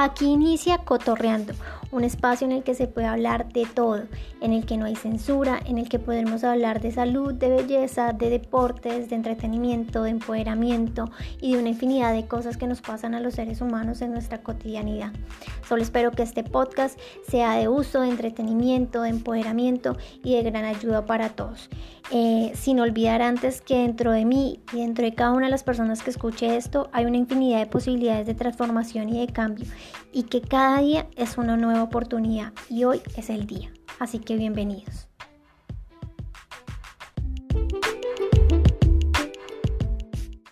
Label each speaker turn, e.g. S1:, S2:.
S1: Aquí inicia Cotorreando, un espacio en el que se puede hablar de todo, en el que no hay censura, en el que podemos hablar de salud, de belleza, de deportes, de entretenimiento, de empoderamiento y de una infinidad de cosas que nos pasan a los seres humanos en nuestra cotidianidad. Solo espero que este podcast sea de uso, de entretenimiento, de empoderamiento y de gran ayuda para todos. Eh, sin olvidar antes que dentro de mí y dentro de cada una de las personas que escuche esto hay una infinidad de posibilidades de transformación y de cambio y que cada día es una nueva oportunidad y hoy es el día. Así que bienvenidos.